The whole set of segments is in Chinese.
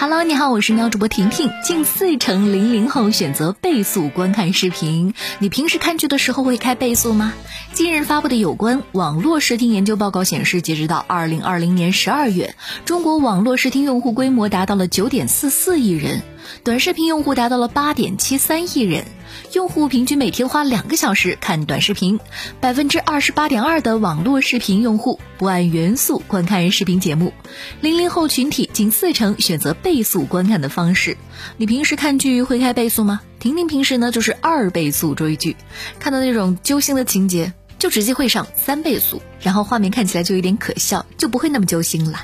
Hello，你好，我是喵主播婷婷。近四成零零后选择倍速观看视频。你平时看剧的时候会开倍速吗？近日发布的有关网络视听研究报告显示，截止到二零二零年十二月，中国网络视听用户规模达到了九点四四亿人，短视频用户达到了八点七三亿人。用户平均每天花两个小时看短视频，百分之二十八点二的网络视频用户不按原速观看视频节目。零零后群体近四成选择倍速观看的方式。你平时看剧会开倍速吗？婷婷平时呢就是二倍速追剧，看到那种揪心的情节就直接会上三倍速，然后画面看起来就有点可笑，就不会那么揪心了。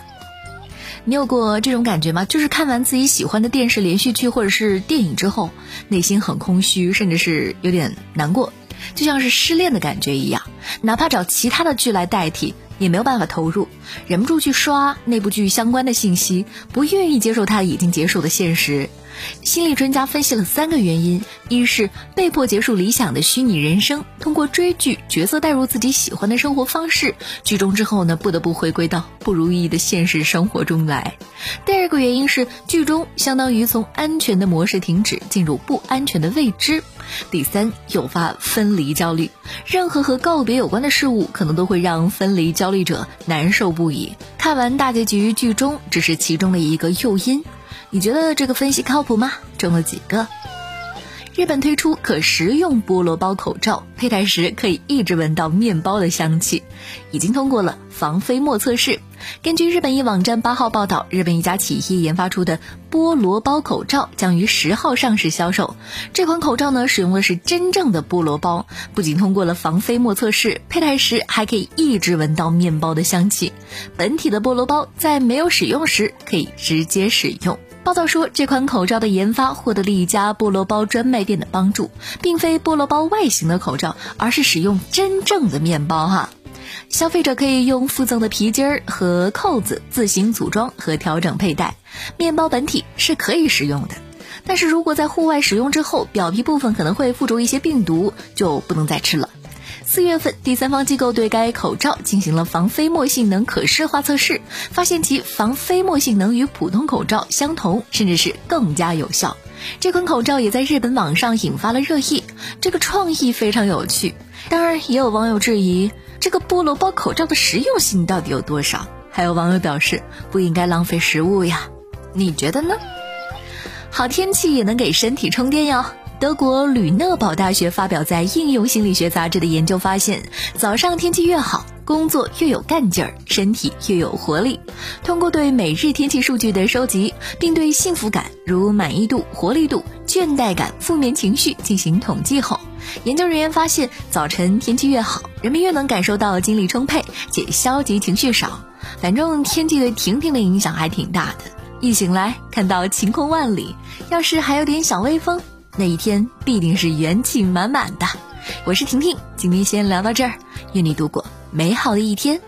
你有过这种感觉吗？就是看完自己喜欢的电视连续剧或者是电影之后，内心很空虚，甚至是有点难过，就像是失恋的感觉一样。哪怕找其他的剧来代替，也没有办法投入，忍不住去刷那部剧相关的信息，不愿意接受它已经结束的现实。心理专家分析了三个原因：一是被迫结束理想的虚拟人生，通过追剧角色带入自己喜欢的生活方式，剧中之后呢不得不回归到不如意的现实生活中来；第二个原因是剧中相当于从安全的模式停止，进入不安全的未知；第三，诱发分离焦虑。任何和告别有关的事物，可能都会让分离焦虑者难受不已。看完大结局，剧中只是其中的一个诱因。你觉得这个分析靠谱吗？中了几个？日本推出可食用菠萝包口罩，佩戴时可以一直闻到面包的香气，已经通过了防飞沫测试。根据日本一网站八号报道，日本一家企业研发出的菠萝包口罩将于十号上市销售。这款口罩呢，使用的是真正的菠萝包，不仅通过了防飞沫测试，佩戴时还可以一直闻到面包的香气。本体的菠萝包在没有使用时可以直接使用。报道说，这款口罩的研发获得了一家菠萝包专卖店的帮助，并非菠萝包外形的口罩，而是使用真正的面包哈。消费者可以用附赠的皮筋儿和扣子自行组装和调整佩戴。面包本体是可以使用的，但是如果在户外使用之后，表皮部分可能会附着一些病毒，就不能再吃了。四月份，第三方机构对该口罩进行了防飞沫性能可视化测试，发现其防飞沫性能与普通口罩相同，甚至是更加有效。这款口罩也在日本网上引发了热议，这个创意非常有趣。当然，也有网友质疑这个菠萝包口罩的实用性到底有多少。还有网友表示不应该浪费食物呀，你觉得呢？好天气也能给身体充电哟。德国吕讷堡大学发表在《应用心理学杂志》的研究发现，早上天气越好，工作越有干劲儿，身体越有活力。通过对每日天气数据的收集，并对幸福感如满意度、活力度、倦怠感、负面情绪进行统计后，研究人员发现，早晨天气越好，人们越能感受到精力充沛且消极情绪少。反正天气对婷婷的影响还挺大的，一醒来看到晴空万里，要是还有点小微风。那一天必定是元气满满的。我是婷婷，今天先聊到这儿，愿你度过美好的一天。